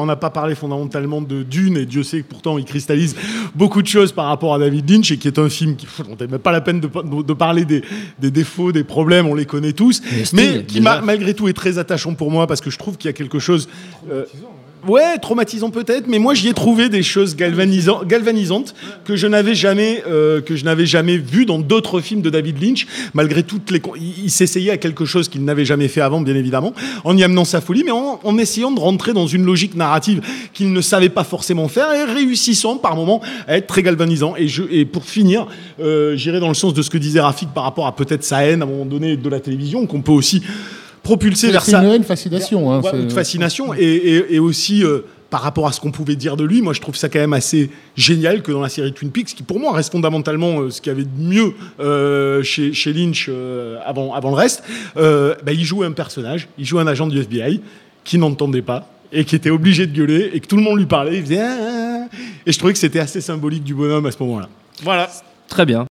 On n'a pas parlé fondamentalement de Dune, et Dieu sait que pourtant il cristallise beaucoup de choses par rapport à David Lynch, et qui est un film qui, on n'est même pas la peine de, de parler des, des, défauts, des problèmes, on les connaît tous, mais, qui malgré tout est très attachant pour moi parce que je trouve qu'il y a quelque chose. Euh, Ouais, traumatisant peut-être, mais moi j'y ai trouvé des choses galvanisantes que je n'avais jamais euh, que je n'avais jamais vu dans d'autres films de David Lynch. Malgré toutes les, il, s'essayait à quelque chose qu'il n'avait jamais fait avant, bien évidemment, en y amenant sa folie, mais en, essayant de rentrer dans une logique narrative qu'il ne savait pas forcément faire et réussissant par moments à être très galvanisant. Et, je, et pour finir, euh, j'irai dans le sens de ce que disait Rafik par rapport à peut-être sa haine à un moment donné de la télévision, qu'on peut aussi propulsé vers ça. Une, une fascination. Hein, une fascination et, aussi euh, par rapport à ce qu'on pouvait dire de lui, moi je trouve ça quand même assez génial que dans la série Twin Peaks, qui pour moi reste fondamentalement euh, ce qu'il y avait de mieux euh, chez, chez, Lynch avant, avant le reste, bah, il joue un personnage, il joue un agent du FBI qui n'entendait pas et qui était obligé de gueuler et que tout le monde lui parlait, il faisait ah, ah, ah. Et je trouvais que c'était assez symbolique du bonhomme à ce moment-là. Voilà. Très bien.